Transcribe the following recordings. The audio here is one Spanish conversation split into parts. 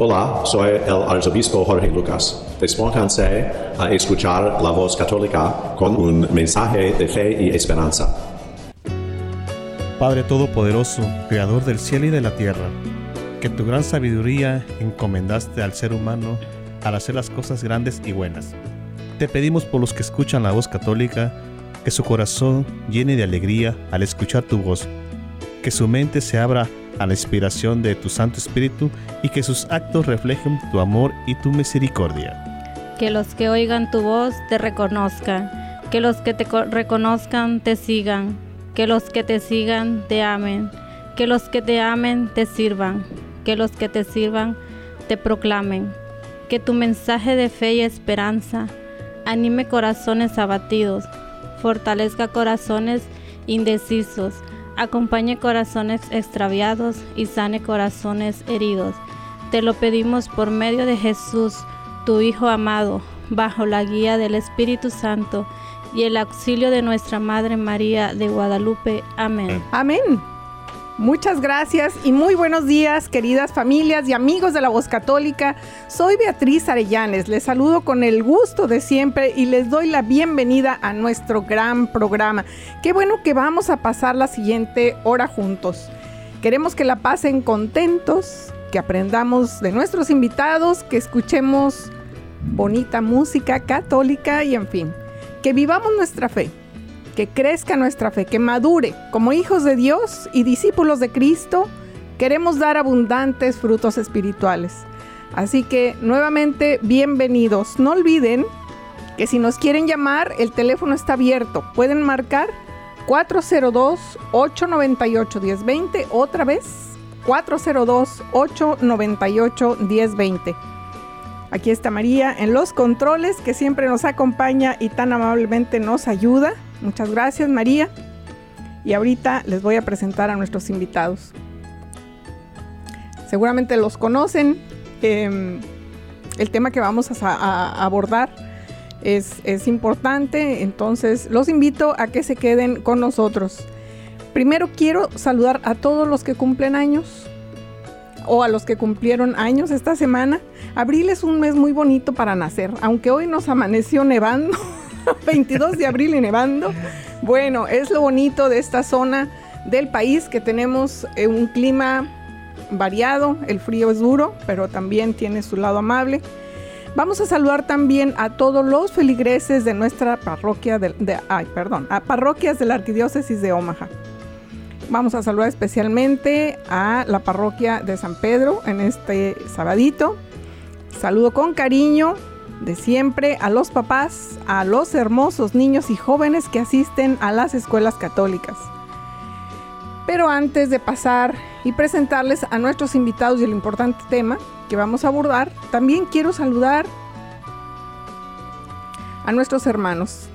Hola, soy el arzobispo Jorge Lucas. Despónganse a escuchar la voz católica con un mensaje de fe y esperanza. Padre Todopoderoso, Creador del cielo y de la tierra, que tu gran sabiduría encomendaste al ser humano al hacer las cosas grandes y buenas. Te pedimos por los que escuchan la voz católica, que su corazón llene de alegría al escuchar tu voz, que su mente se abra a la inspiración de tu Santo Espíritu y que sus actos reflejen tu amor y tu misericordia. Que los que oigan tu voz te reconozcan, que los que te reconozcan te sigan, que los que te sigan te amen, que los que te amen te sirvan, que los que te sirvan te proclamen, que tu mensaje de fe y esperanza anime corazones abatidos, fortalezca corazones indecisos, acompañe corazones extraviados y sane corazones heridos. Te lo pedimos por medio de Jesús, tu Hijo amado, bajo la guía del Espíritu Santo y el auxilio de nuestra Madre María de Guadalupe. Amén. Amén. Muchas gracias y muy buenos días, queridas familias y amigos de la Voz Católica. Soy Beatriz Arellanes, les saludo con el gusto de siempre y les doy la bienvenida a nuestro gran programa. Qué bueno que vamos a pasar la siguiente hora juntos. Queremos que la pasen contentos, que aprendamos de nuestros invitados, que escuchemos bonita música católica y en fin, que vivamos nuestra fe que crezca nuestra fe, que madure. Como hijos de Dios y discípulos de Cristo, queremos dar abundantes frutos espirituales. Así que nuevamente, bienvenidos. No olviden que si nos quieren llamar, el teléfono está abierto. Pueden marcar 402-898-1020. Otra vez, 402-898-1020. Aquí está María en los controles que siempre nos acompaña y tan amablemente nos ayuda. Muchas gracias María. Y ahorita les voy a presentar a nuestros invitados. Seguramente los conocen. Em, el tema que vamos a, abordar es, es, importante, entonces los invito a que se queden con nosotros. Primero quiero saludar a todos los que cumplen años o a los que cumplieron años esta semana. Abril es un mes muy bonito para nacer, aunque hoy nos amaneció nevando. 22 de abril y nevando. Bueno, es lo bonito de esta zona del país que tenemos eh, un clima variado, el frío es duro, pero también tiene su lado amable. Vamos a saludar también a todos los feligreses de nuestra parroquia de, ay, perdón, a parroquias de la Arquidiócesis de Omaha. Vamos a saludar especialmente a la parroquia de San Pedro en este sabadito. Saludo con cariño de siempre a los papás, a los hermosos niños y jóvenes que asisten a las escuelas católicas. Pero antes de pasar y presentarles a nuestros invitados y el importante tema que vamos a abordar, también quiero saludar a nuestros hermanos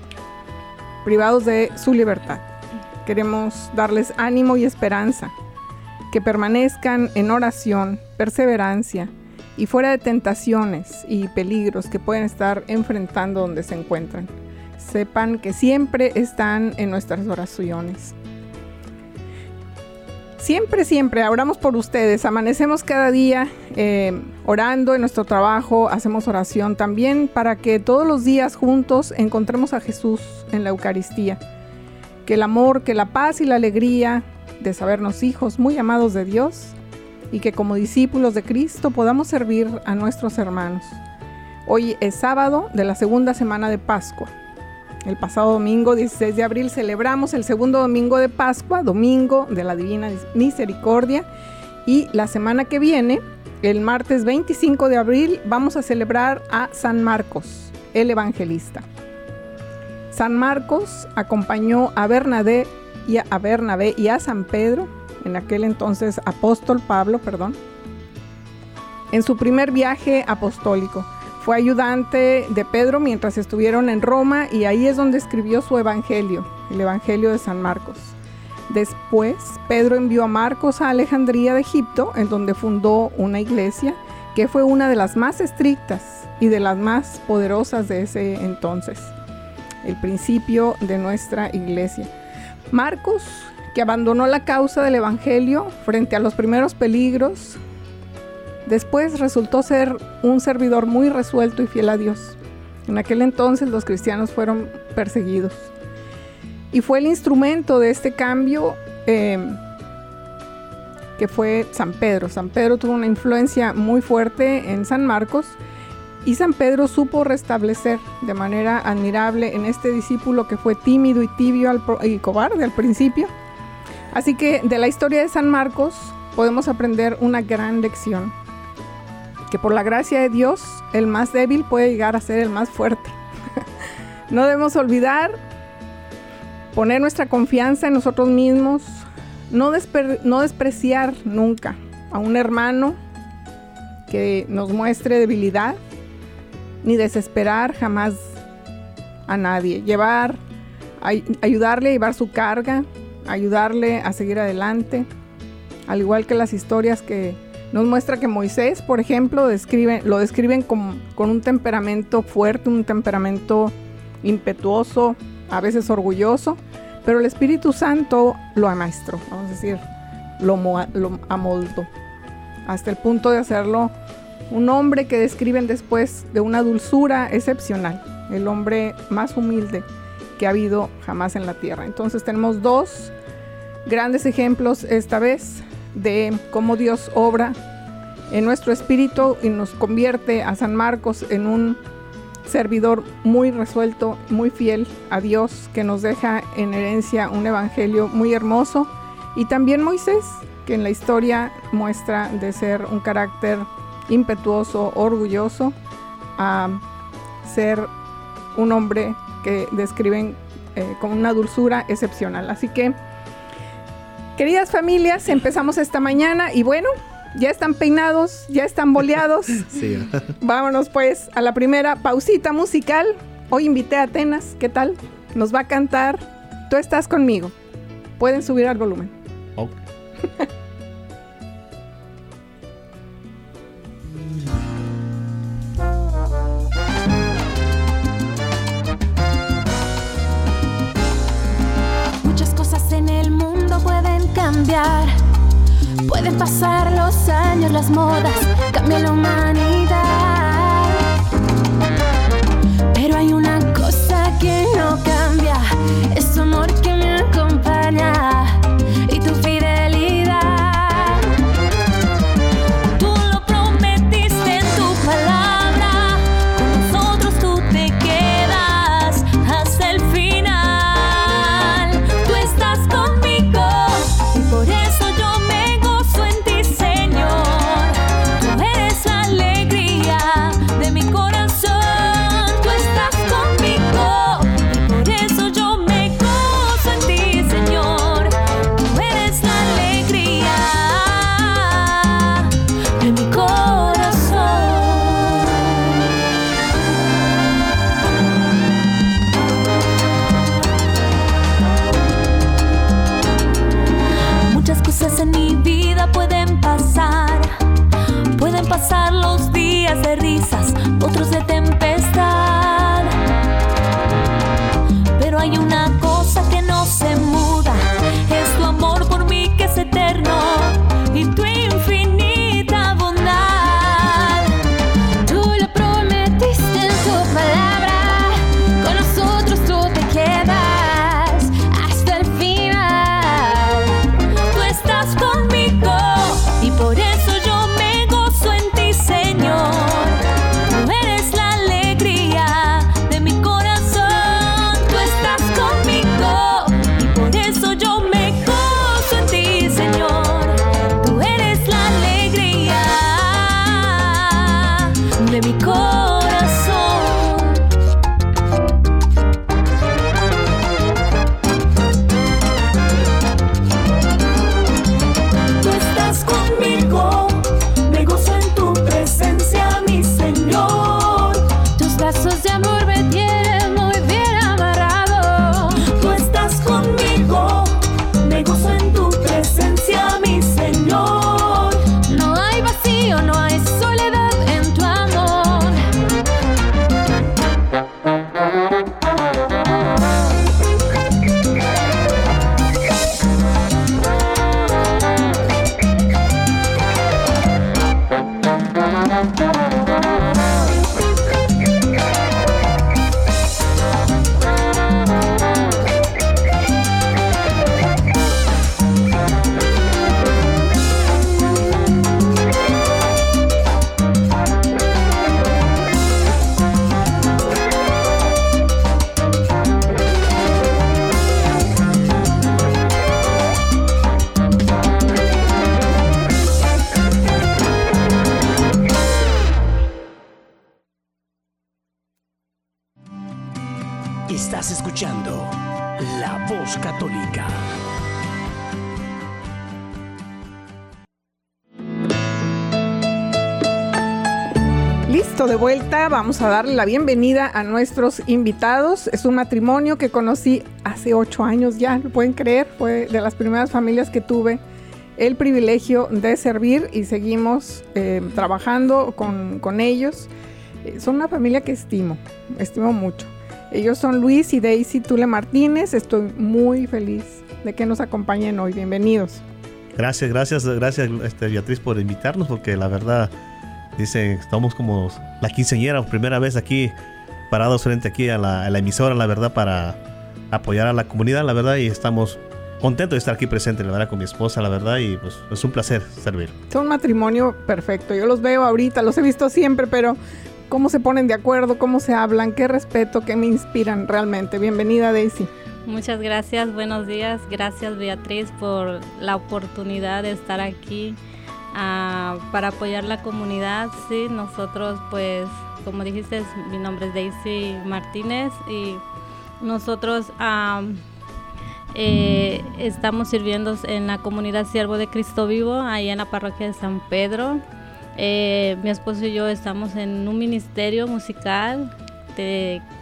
privados de su libertad. Queremos darles ánimo y esperanza, que permanezcan en oración, perseverancia, y fuera de tentaciones y peligros que pueden estar enfrentando donde se encuentran. Sepan que siempre están en nuestras oraciones. Siempre, siempre oramos por ustedes. Amanecemos cada día eh, orando en nuestro trabajo, hacemos oración también para que todos los días juntos encontremos a Jesús en la Eucaristía. Que el amor, que la paz y la alegría de sabernos hijos muy amados de Dios y que como discípulos de Cristo podamos servir a nuestros hermanos. Hoy es sábado de la segunda semana de Pascua. El pasado domingo 16 de abril celebramos el segundo domingo de Pascua, domingo de la Divina Misericordia, y la semana que viene, el martes 25 de abril, vamos a celebrar a San Marcos, el evangelista. San Marcos acompañó a Bernabé y a, Bernabé y a San Pedro en aquel entonces apóstol Pablo, perdón, en su primer viaje apostólico. Fue ayudante de Pedro mientras estuvieron en Roma y ahí es donde escribió su evangelio, el Evangelio de San Marcos. Después, Pedro envió a Marcos a Alejandría de Egipto, en donde fundó una iglesia que fue una de las más estrictas y de las más poderosas de ese entonces, el principio de nuestra iglesia. Marcos, que abandonó la causa del Evangelio frente a los primeros peligros, después resultó ser un servidor muy resuelto y fiel a Dios. En aquel entonces los cristianos fueron perseguidos y fue el instrumento de este cambio eh, que fue San Pedro. San Pedro tuvo una influencia muy fuerte en San Marcos y San Pedro supo restablecer de manera admirable en este discípulo que fue tímido y tibio y cobarde al principio. Así que de la historia de San Marcos podemos aprender una gran lección, que por la gracia de Dios el más débil puede llegar a ser el más fuerte. no debemos olvidar poner nuestra confianza en nosotros mismos, no, despreciar nunca a un hermano que nos muestre debilidad, ni desesperar jamás a nadie. Llevar, ayudarle a llevar su carga, ayudarle a seguir adelante, al igual que las historias que nos muestra que Moisés, por ejemplo, lo describen con, con un temperamento fuerte, un temperamento impetuoso, a veces orgulloso, pero el Espíritu Santo lo amaestró, vamos a decir, lo, lo amoldó, hasta el punto de hacerlo un hombre que describen después de una dulzura excepcional, el hombre más humilde ha habido jamás en la tierra. Entonces tenemos dos grandes ejemplos esta vez de cómo Dios obra en nuestro espíritu y nos convierte a San Marcos en un servidor muy resuelto, muy fiel a Dios, que nos deja en herencia un evangelio muy hermoso. Y también Moisés, que en la historia muestra de ser un carácter impetuoso, orgulloso, a ser un hombre que describen eh, con una dulzura excepcional. Así que, queridas familias, empezamos esta mañana y bueno, ya están peinados, ya están boleados. Sí. Vámonos pues a la primera pausita musical. Hoy invité a Atenas, ¿qué tal? Nos va a cantar Tú estás conmigo. Pueden subir al volumen. de vuelta, vamos a darle la bienvenida a nuestros invitados. Es un matrimonio que conocí hace ocho años ya, ¿lo pueden creer? Fue de las primeras familias que tuve el privilegio de servir y seguimos eh, trabajando con, con ellos. Eh, son una familia que estimo, estimo mucho. Ellos son Luis y Daisy Tule Martínez. Estoy muy feliz de que nos acompañen hoy. Bienvenidos. Gracias, gracias, gracias este, Beatriz por invitarnos porque la verdad Dice, estamos como la quinceañera, primera vez aquí parados frente aquí a la, emisora, la verdad, para apoyar a la comunidad, la verdad, y estamos contentos de estar aquí presente, la verdad, con mi esposa, la verdad, y pues es un placer servir. Es un matrimonio perfecto. Yo los veo ahorita, los he visto siempre, pero cómo se ponen de acuerdo, cómo se hablan, qué respeto, qué me inspiran realmente. Bienvenida, Daisy. Muchas gracias, buenos días. Gracias, Beatriz, por la oportunidad de estar aquí para apoyar la comunidad. Sí, nosotros pues, como dijiste, mi nombre es Daisy Martínez y nosotros eh, estamos sirviendo en la comunidad Siervo de Cristo Vivo, ahí en la parroquia de San Pedro. Eh, mi esposo y yo estamos en un ministerio musical,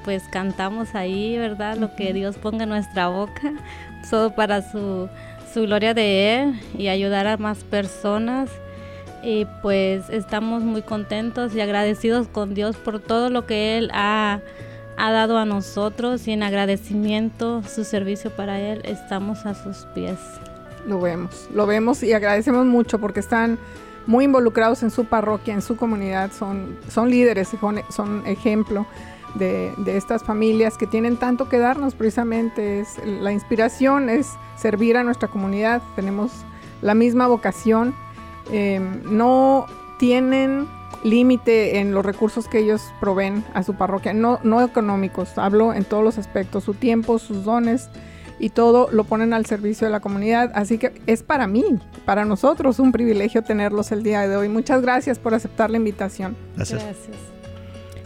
pues cantamos ahí, ¿verdad? Lo que Dios ponga en nuestra boca, todo para su, su gloria de Él y ayudar a más personas. Y pues estamos muy contentos y agradecidos con Dios por todo lo que Él ha, dado a nosotros. Y en agradecimiento su servicio para Él estamos a sus pies. Lo vemos, lo vemos y agradecemos mucho porque están muy involucrados en su parroquia, en su comunidad, son, son líderes, son, ejemplo de, de, estas familias que tienen tanto que darnos precisamente. Es, la inspiración es servir a nuestra comunidad, tenemos la misma vocación Em, no tienen límite en los recursos que ellos proveen a su parroquia, no, no económicos, hablo en todos los aspectos, su tiempo, sus dones y todo lo ponen al servicio de la comunidad. Así que es para mí, para nosotros, un privilegio tenerlos el día de hoy. Muchas gracias por aceptar la invitación. Gracias.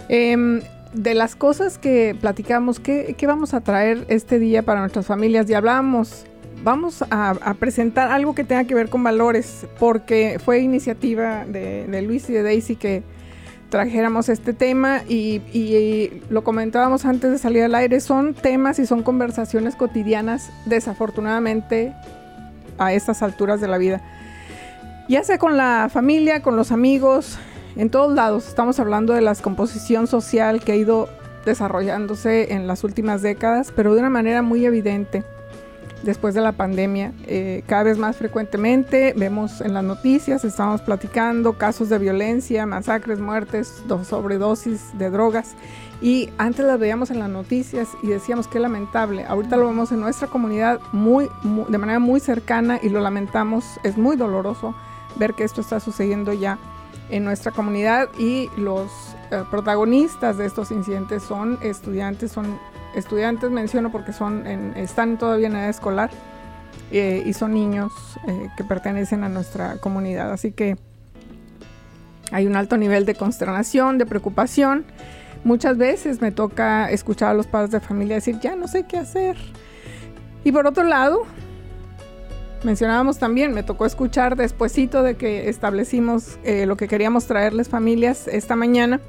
Em, de las cosas que platicamos, ¿qué, ¿qué, vamos a traer este día para nuestras familias? Ya hablamos vamos a, presentar algo que tenga que ver con valores, porque fue iniciativa de, Luis y de Daisy que trajéramos este tema y, lo comentábamos antes de salir al aire, son temas y son conversaciones cotidianas, desafortunadamente, a estas alturas de la vida. Ya sea con la familia, con los amigos, en todos lados, estamos hablando de la descomposición social que ha ido desarrollándose en las últimas décadas, pero de una manera muy evidente después de la pandemia. Eh, cada vez más frecuentemente vemos en las noticias, estamos platicando casos de violencia, masacres, muertes, sobredosis de drogas. Y antes las veíamos en las noticias y decíamos que lamentable. Ahorita lo vemos en nuestra comunidad muy, de manera muy cercana y lo lamentamos. Es muy doloroso ver que esto está sucediendo ya en nuestra comunidad y los eh, protagonistas de estos incidentes son estudiantes, son estudiantes menciono porque son están todavía en edad escolar eh, y son niños eh, que pertenecen a nuestra comunidad. Así que hay un alto nivel de consternación, de preocupación. Muchas veces me toca escuchar a los padres de familia decir, ya no sé qué hacer. Y por otro lado, mencionábamos también, me tocó escuchar despuesito de que establecimos eh, lo que queríamos traerles familias esta mañana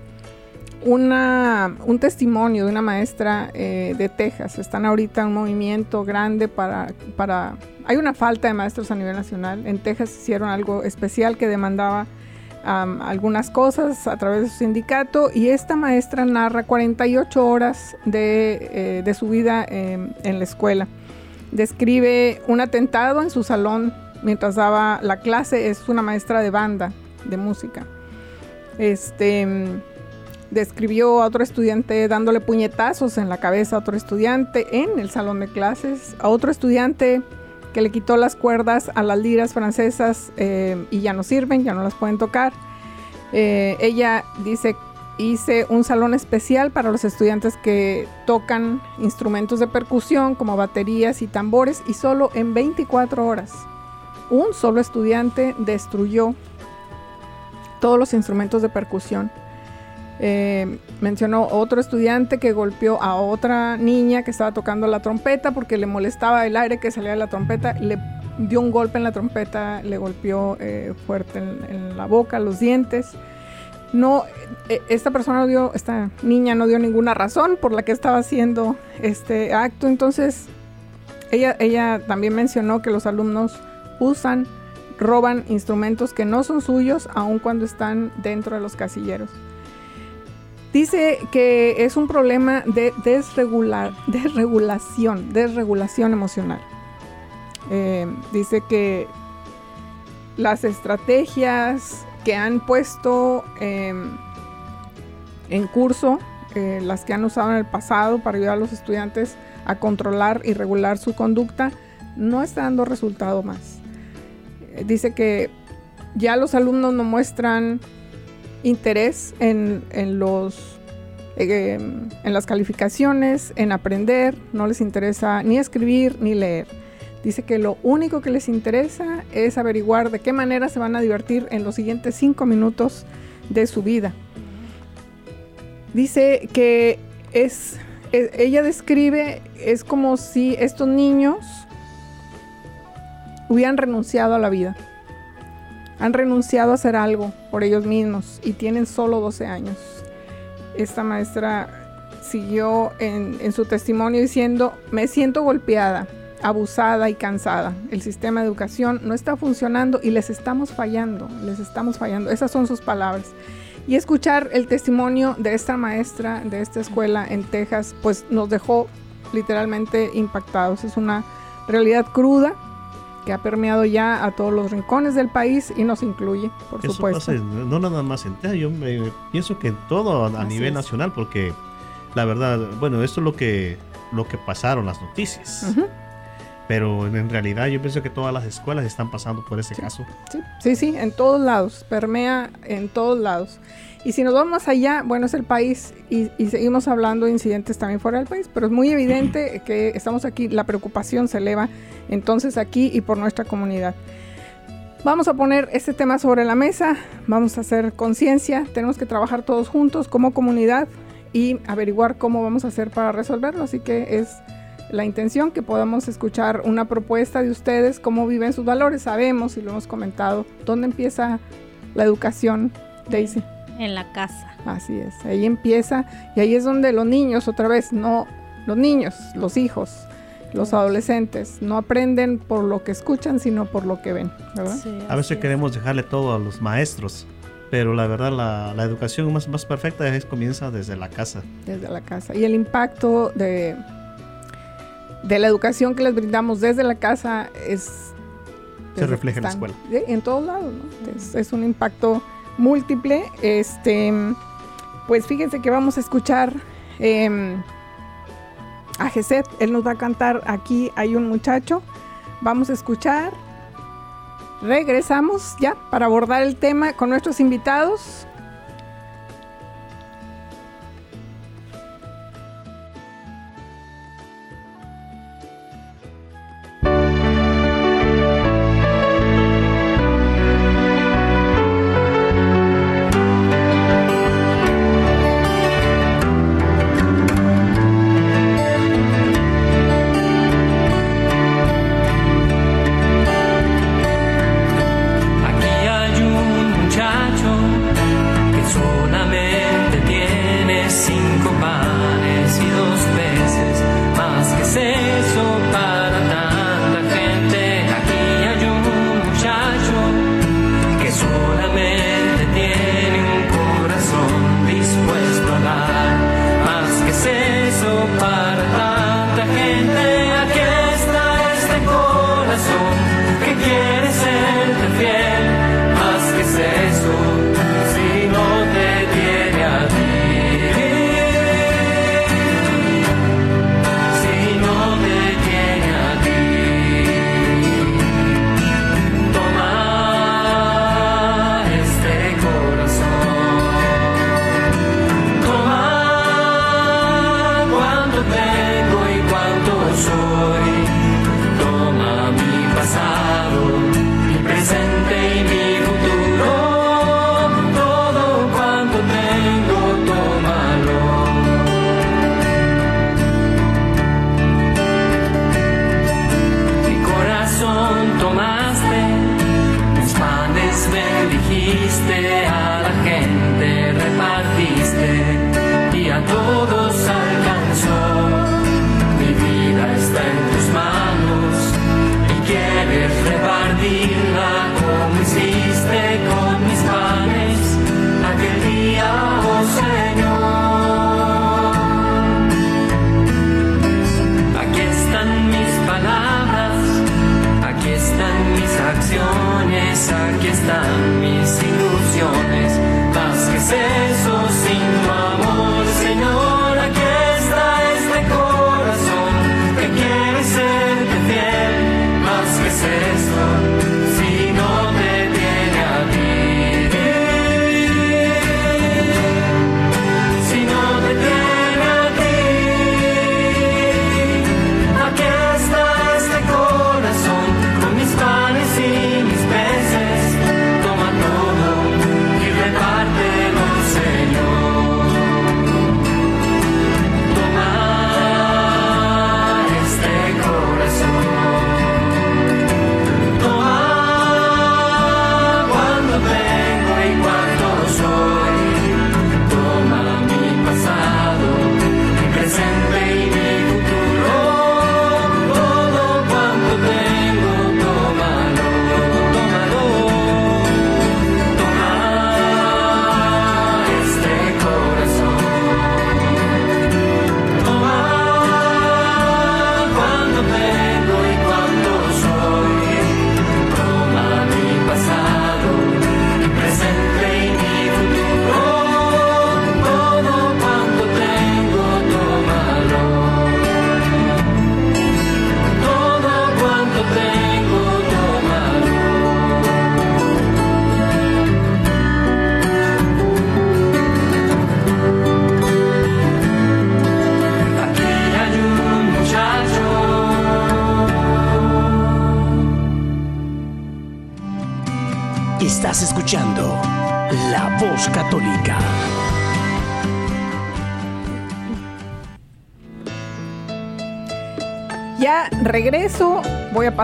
una, un testimonio de una maestra eh, de Texas. Están ahorita en un movimiento grande para, para... Hay una falta de maestros a nivel nacional. En Texas hicieron algo especial que demandaba algunas cosas a través de su sindicato y esta maestra narra 48 horas de, eh, su vida em, en la escuela. Describe un atentado en su salón mientras daba la clase. Es una maestra de banda, de música. Este describió a otro estudiante dándole puñetazos en la cabeza a otro estudiante en el salón de clases, a otro estudiante que le quitó las cuerdas a las liras francesas eh, y ya no sirven, ya no las pueden tocar. Eh, ella dice, hice un salón especial para los estudiantes que tocan instrumentos de percusión como baterías y tambores y solo en 24 horas un solo estudiante destruyó todos los instrumentos de percusión Eh, mencionó otro estudiante que golpeó a otra niña que estaba tocando la trompeta porque le molestaba el aire que salía de la trompeta, le dio un golpe en la trompeta, le golpeó eh, fuerte en, en, la boca, los dientes. No, eh, esta persona no dio, esta niña no dio ninguna razón por la que estaba haciendo este acto, entonces ella, ella también mencionó que los alumnos usan, roban instrumentos que no son suyos, aun cuando están dentro de los casilleros. Dice que es un problema de desregular, desregulación, desregulación emocional. Eh, dice que las estrategias que han puesto eh, en curso, eh, las que han usado en el pasado para ayudar a los estudiantes a controlar y regular su conducta, no está dando resultado más. Eh, dice que ya los alumnos no muestran interés en, en los eh, en las calificaciones, en aprender, no les interesa ni escribir ni leer. Dice que lo único que les interesa es averiguar de qué manera se van a divertir en los siguientes cinco minutos de su vida. Dice que es, es ella describe, es como si estos niños hubieran renunciado a la vida. Han renunciado a hacer algo por ellos mismos y tienen solo 12 años. Esta maestra siguió en, su testimonio diciendo, me siento golpeada, abusada y cansada. El sistema de educación no está funcionando y les estamos fallando, les estamos fallando. Esas son sus palabras. Y escuchar el testimonio de esta maestra de esta escuela en Texas, pues nos dejó literalmente impactados. Es una realidad cruda que ha permeado ya a todos los rincones del país y nos incluye, por Eso supuesto. Pasa, no nada más en Texas, yo me, pienso que en todo a Así nivel es. nacional, porque la verdad, bueno, esto es lo que, lo que pasaron las noticias. Uh -huh. Pero en realidad yo pienso que todas las escuelas están pasando por ese Sí. caso. Sí, sí, sí, en todos lados, permea en todos lados. Y si nos vamos más allá, bueno, es el país y, y seguimos hablando de incidentes también fuera del país, pero es muy evidente que estamos aquí, la preocupación se eleva entonces aquí y por nuestra comunidad. Vamos a poner este tema sobre la mesa, vamos a hacer conciencia, tenemos que trabajar todos juntos como comunidad y averiguar cómo vamos a hacer para resolverlo, así que es la intención que podamos escuchar una propuesta de ustedes, cómo viven sus valores. Sabemos y lo hemos comentado, dónde empieza la educación, Daisy. En la casa. Así es, ahí empieza y ahí es donde los niños, otra vez, no los niños, los hijos, los adolescentes, no aprenden por lo que escuchan, sino por lo que ven, ¿verdad? Sí, A veces es. queremos dejarle todo a los maestros, pero la verdad la, la educación más, más perfecta es comienza desde la casa. Desde la casa. Y el impacto de, de la educación que les brindamos desde la casa es... Se refleja en la escuela. En todos lados, ¿no? Es, es un impacto múltiple. Este, pues fíjense que vamos a escuchar em, a Geset. Él nos va a cantar Aquí hay un muchacho. Vamos a escuchar. Regresamos ya para abordar el tema con nuestros invitados.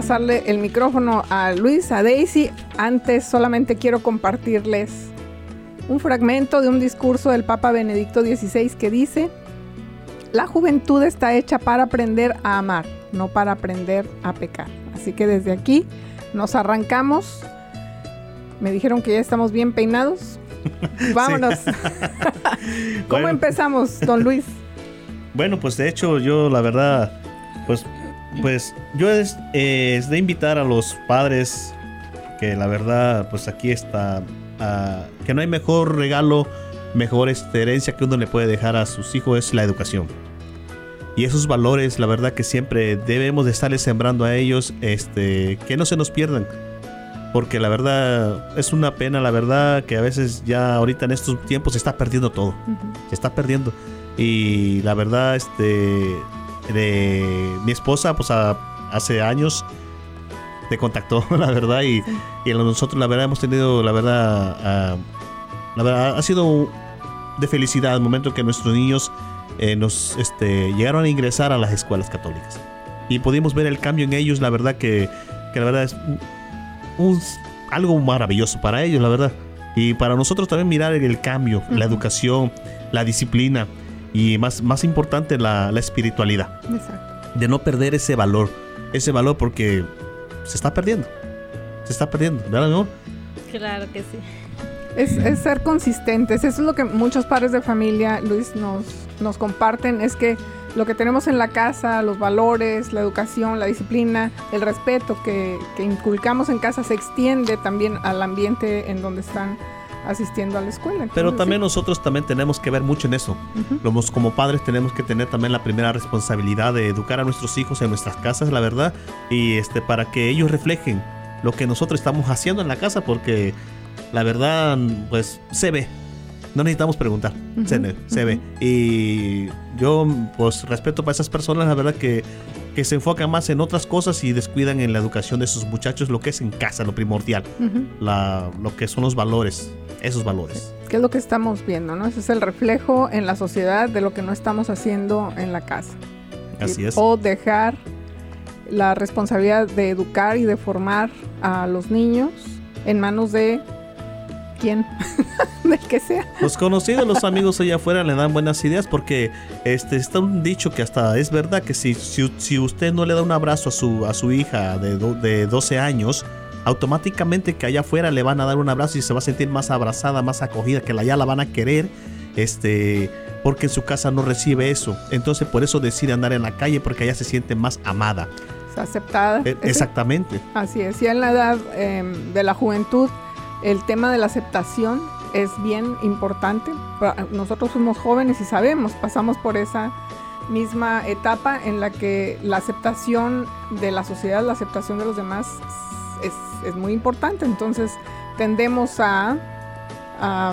Pasarle el micrófono a Luis, a Daisy. Antes solamente quiero compartirles un fragmento de un discurso del Papa Benedicto XVI que dice, la juventud está hecha para aprender a amar, no para aprender a pecar. Así que desde aquí nos arrancamos. Me dijeron que ya estamos bien peinados. Vámonos. ¿Cómo Bueno. empezamos, don Luis? Bueno, pues de hecho yo la verdad, pues, yo es, eh, es de invitar a los padres que la verdad, pues aquí está, que no hay mejor regalo, mejor este, herencia que uno le puede dejar a sus hijos es la educación. Y esos valores, la verdad que siempre debemos de estarles sembrando a ellos, este, que no se nos pierdan. Porque la verdad es una pena, la verdad que a veces ya ahorita en estos tiempos se está perdiendo todo. Se está perdiendo. Y la verdad, este, de mi esposa, pues a- hace años te contactó, la verdad, y, y nosotros, la verdad, hemos tenido, la verdad, ah, la verdad, ha sido de felicidad el momento que nuestros niños eh, nos este, llegaron a ingresar a las escuelas católicas. Y pudimos ver el cambio en ellos, la verdad que, que la verdad es un, un- algo maravilloso para ellos, la verdad. Y para nosotros también mirar el cambio, la educación, la disciplina y más, más importante la, la espiritualidad. Exacto. De no perder ese valor, ese valor porque se está perdiendo. Se está perdiendo, ¿verdad, mi amor? Claro que sí. Es, es ser consistentes. Eso es lo que muchos padres de familia, Luis, nos, nos comparten. Es que lo que tenemos en la casa, los valores, la educación, la disciplina, el respeto que, que inculcamos en casa se extiende también al ambiente en donde están asistiendo a la escuela. Pero Entonces, también sí. nosotros también tenemos que ver mucho en eso. Ujú. Como, como padres tenemos que tener también la primera responsabilidad de educar a nuestros hijos en nuestras casas, la verdad, y este para que ellos reflejen lo que nosotros estamos haciendo en la casa, porque la verdad, pues se ve. No necesitamos preguntar, se, Ujú, ve, se ve. ujú. Y yo, pues, respeto para esas personas, la verdad que, que se enfocan más en otras cosas y descuidan en la educación de sus muchachos, lo que es en casa, lo primordial, Ujú. la, lo que son los valores, esos valores. ¿Qué es lo que estamos viendo? ¿no? Ese es el reflejo en la sociedad de lo que no estamos haciendo en la casa. Así es. O dejar la responsabilidad de educar y de formar a los niños en manos de quién, del que sea. Los conocidos, los amigos allá afuera le dan buenas ideas porque este está un dicho que hasta es verdad que si, si, si usted no le da un abrazo a su, a su hija de, do- de 12 años, automáticamente que allá afuera le van a dar un abrazo y se va a sentir más abrazada, más acogida, que ya la van a querer, este, porque en su casa no recibe eso. Entonces por eso decide andar en la calle porque allá se siente más amada. Aceptada. E- Exactamente. Así es. Y en la edad em, de la juventud, el tema de la aceptación es bien importante. Nosotros fuimos jóvenes y sabemos, pasamos por esa misma etapa en la que la aceptación de la sociedad, la aceptación de los demás es, es muy importante. Entonces tendemos a, a,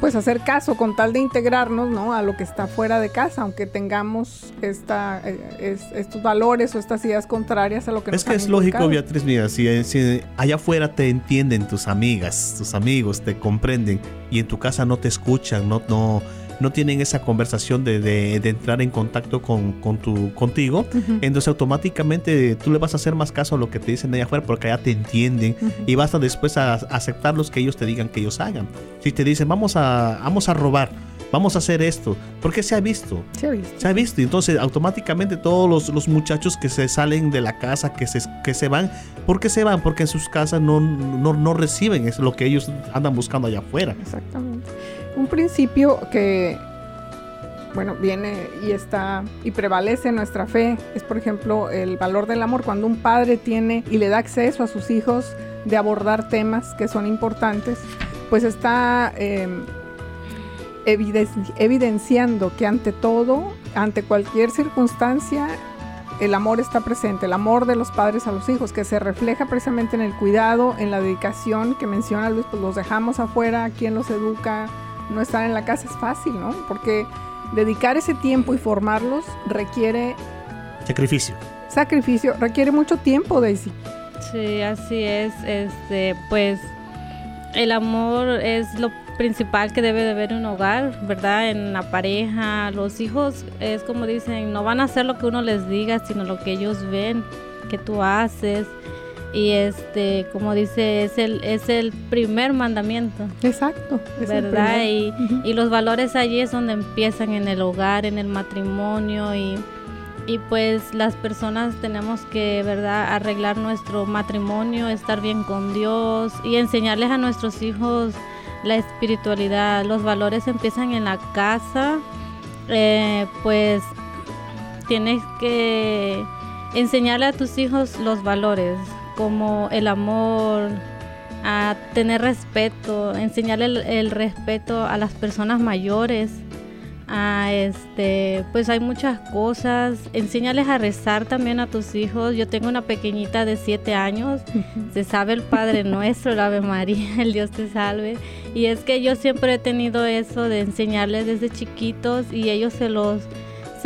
pues hacer caso con tal de integrarnos ¿no? a lo que está fuera de casa, aunque tengamos esta, eh, es- estos valores o estas ideas contrarias a lo que Es nos que han es lógico. Beatriz, mira, si, si allá afuera te entienden tus amigas, tus amigos, te comprenden y en tu casa no te escuchan, no, no, no tienen esa conversación de, de- de entrar en contacto con, con tu, contigo, Ujú. entonces automáticamente tú le vas a hacer más caso a lo que te dicen allá afuera porque allá te entienden y vas a después a aceptar los que ellos te digan que ellos hagan. Si te dicen vamos a, vamos a robar, vamos a hacer esto, porque se ha visto, Sí, ha visto. se ha visto. y Entonces, automáticamente todos los, los muchachos que se salen de la casa, que se, que se van, ¿por qué se van? Porque en sus casas no, no, no reciben es lo que ellos andan buscando allá afuera. Exactamente. Un principio que, bueno, viene y está y prevalece en nuestra fe es, por ejemplo, el valor del amor. Cuando un padre tiene y le da acceso a sus hijos de abordar temas que son importantes, pues está eviden- evidenciando que ante todo, ante cualquier circunstancia, el amor está presente, el amor de los padres a los hijos, que se refleja precisamente en el cuidado, en la dedicación que menciona Luis, pues los dejamos afuera, quien los educa, no estar en la casa es fácil, ¿no? Porque dedicar ese tiempo y formarlos requiere Sacrificio. sacrificio, requiere mucho tiempo, Daisy. Sí, así es. Este, pues el amor es lo principal que debe de haber en un hogar, ¿verdad? En la pareja, los hijos es como dicen, no van a hacer lo que uno les diga, sino lo que ellos ven que tú haces. Y este, como dice, es el, es el primer mandamiento. Exacto. ¿Verdad? Y, y, los valores allí es donde empiezan en el hogar, en el matrimonio y, y pues las personas tenemos que, ¿verdad?, arreglar nuestro matrimonio, estar bien con Dios y enseñarles a nuestros hijos la espiritualidad. Los valores empiezan en la casa, eh, pues tienes que enseñarle a tus hijos los valores, como el amor, a tener respeto, enseñarle el, respeto a las personas mayores. A este, pues hay muchas cosas. Enséñales a rezar también a tus hijos. Yo tengo una pequeñita de 7 años. Se sabe el Padre Nuestro, el Ave María, el Dios te salve. Y es que yo siempre he tenido eso de enseñarles desde chiquitos y ellos se los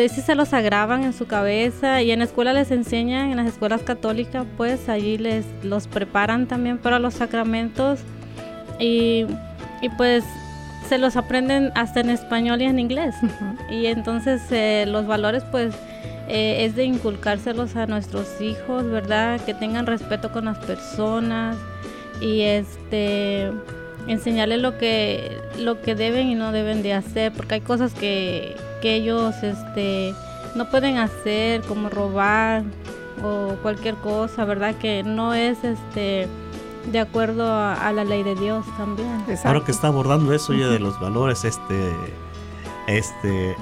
si se los agravan en su cabeza y en la escuela les enseñan, en las escuelas católicas, pues allí les los preparan también para los sacramentos y, pues se los aprenden hasta en español y en inglés. Y entonces eh, los valores pues eh, es de inculcárselos a nuestros hijos, ¿verdad? Que tengan respeto con las personas y este enseñarles lo que lo que deben y no deben de hacer, porque hay cosas que que ellos este, no pueden hacer, como robar o cualquier cosa, ¿verdad? Que no es este de acuerdo a, la ley de Dios también. Ahora que está abordando eso ya de los valores, este, este,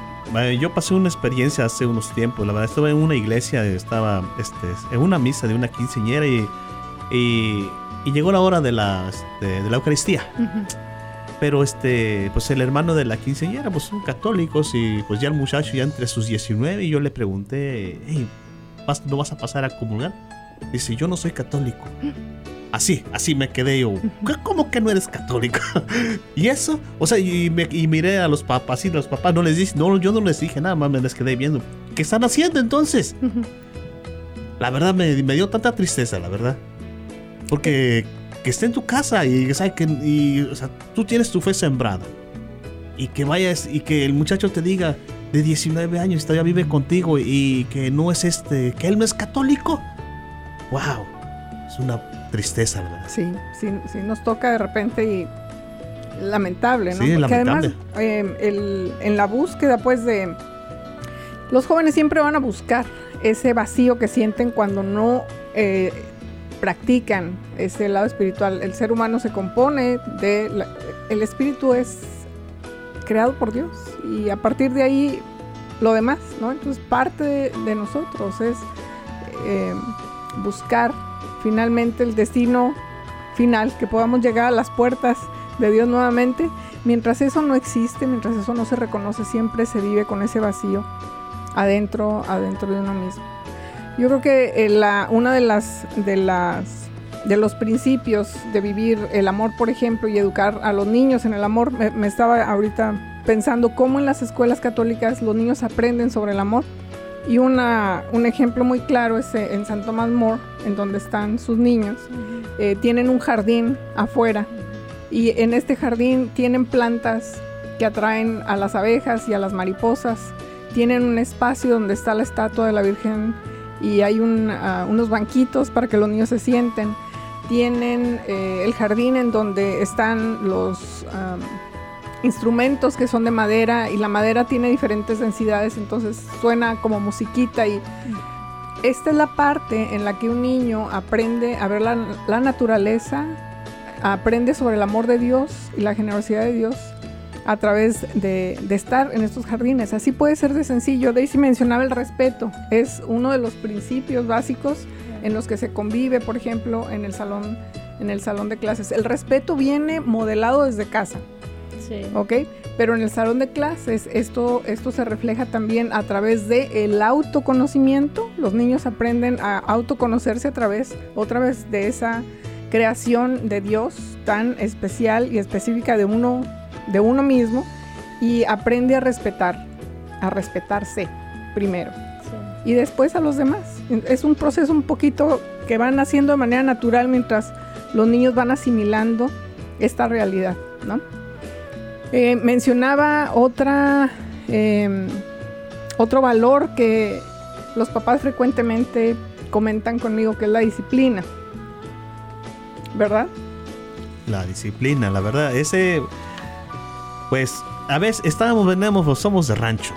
yo pasé una experiencia hace unos tiempos, la verdad, estuve en una iglesia, estaba este, en una misa de una quinceñera y, y, llegó la hora de la, este, de, la Eucaristía pero este, pues el hermano de la quinceañera, pues son católicos y pues ya el muchacho ya entre sus 19 y yo le pregunté, hey, ¿no vas a pasar a comulgar? Dice, yo no soy católico. Así, así me quedé yo. ¿Cómo que no eres católico? y eso, o sea, y, me, y miré a los papás y los papás no les dije, no, yo no les dije nada más, me les quedé viendo. ¿Qué están haciendo entonces? La verdad me, me dio tanta tristeza, la verdad. Porque que esté en tu casa y, que, y o sea, tú tienes tu fe sembrada. Y que vayas y que el muchacho te diga de 19 años todavía vive contigo y que no es este, que él no es católico. ¡Wow! Es una tristeza, ¿verdad? Sí, sí, sí, nos toca de repente y lamentable, ¿no? Sí, Porque lamentable. además eh, en la búsqueda, pues, de... Los jóvenes siempre van a buscar ese vacío que sienten cuando no eh, practican ese lado espiritual. El ser humano se compone de... el espíritu es creado por Dios y a partir de ahí lo demás, ¿no? Entonces parte de, nosotros es eh, buscar finalmente el destino final, que podamos llegar a las puertas de Dios nuevamente. Mientras eso no existe, mientras eso no se reconoce, siempre se vive con ese vacío adentro, adentro de uno mismo. Yo creo que eh, la, una de las, de las de los principios de vivir el amor, por ejemplo, y educar a los niños en el amor, me, estaba ahorita pensando cómo en las escuelas católicas los niños aprenden sobre el amor. Y una, un ejemplo muy claro es eh, en San Tomás More, en donde están sus niños. Eh, tienen un jardín afuera y en este jardín tienen plantas que atraen a las abejas y a las mariposas. Tienen un espacio donde está la estatua de la Virgen y hay ah, unos banquitos para que los niños se sienten. Tienen eh, el jardín en donde están los instrumentos que son de madera y la madera tiene diferentes densidades, entonces suena como musiquita y esta es la parte en la que un niño aprende a ver la naturaleza, aprende sobre el amor de Dios y la generosidad de Dios a través de, estar en estos jardines. Así puede ser de sencillo. Daisy mencionaba el respeto. Es uno de los principios básicos en los que se convive, por ejemplo, en el salón, en el salón de clases. El respeto viene modelado desde casa. Sí. ¿Ok? Pero en el salón de clases esto, esto se refleja también a través del el autoconocimiento. Los niños aprenden a autoconocerse a través, otra vez, de esa creación de Dios tan especial y específica de uno de uno mismo y aprende a respetar, a respetarse primero y después a los demás. Es un proceso un poquito que van haciendo de manera natural mientras los niños van asimilando esta realidad, ¿no? Eh, mencionaba otra, em, otro valor que los papás frecuentemente comentan conmigo, que es la disciplina. ¿Verdad? La disciplina, la verdad, ese, pues, a veces estábamos, venimos, somos de rancho.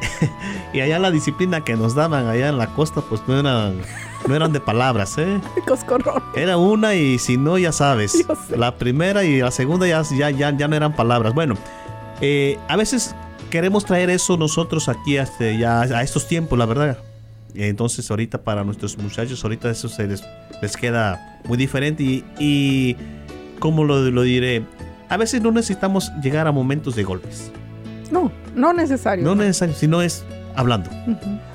y allá la disciplina que nos daban allá en la costa, pues no eran, no eran de palabras, ¿eh? Era una y si no, ya sabes. La primera y la segunda ya, ya, ya, ya no eran palabras. Bueno, eh, a veces queremos traer eso nosotros aquí hasta ya a estos tiempos, la verdad. Entonces ahorita para nuestros muchachos, ahorita eso se les, queda muy diferente y, y ¿cómo lo, lo diré? A veces no necesitamos llegar a momentos de golpes. No, no necesario. No necesario, sino es hablando.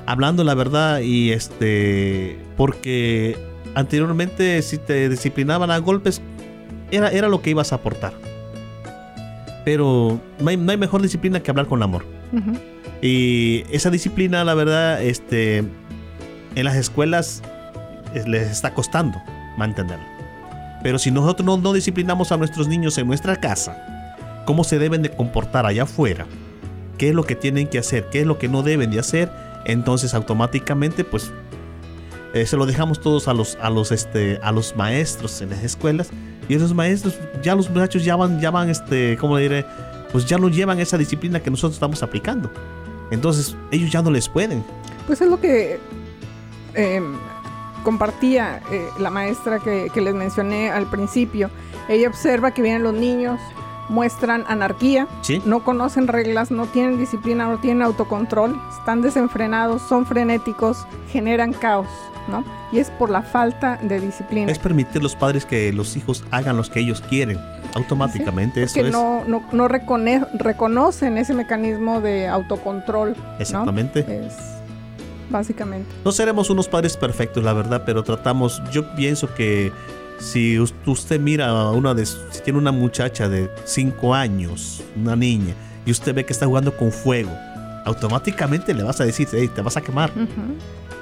Hablando la verdad y este, porque anteriormente si te disciplinaban a golpes, era, era lo que ibas a aportar. Pero no hay, mejor disciplina que hablar con amor. Y esa disciplina, la verdad, este, en las escuelas les está costando mantenerla. Pero si nosotros no, disciplinamos a nuestros niños en nuestra casa, cómo se deben de comportar allá afuera, qué es lo que tienen que hacer, qué es lo que no deben de hacer, entonces automáticamente pues eh, se lo dejamos todos a los, a los, este, a los maestros en las escuelas y esos maestros, ya los muchachos ya van, ya van, este, ¿cómo le diré? Pues ya no llevan esa disciplina que nosotros estamos aplicando. Entonces ellos ya no les pueden. Pues es lo que em, compartía eh, la maestra que, que les mencioné al principio. Ella observa que vienen los niños, muestran anarquía, no conocen reglas, no tienen disciplina, no tienen autocontrol, están desenfrenados, son frenéticos, generan caos, ¿no? Y es por la falta de disciplina. Es permitir a los padres que los hijos hagan lo que ellos quieren, automáticamente. eso es. no, no, no reconocen ese mecanismo de autocontrol. Exactamente. Es básicamente. No seremos unos padres perfectos, la verdad, pero tratamos, yo pienso que si usted mira a una de, si tiene una muchacha de 5 años, una niña, y usted ve que está jugando con fuego, automáticamente le vas a decir, hey, te vas a quemar.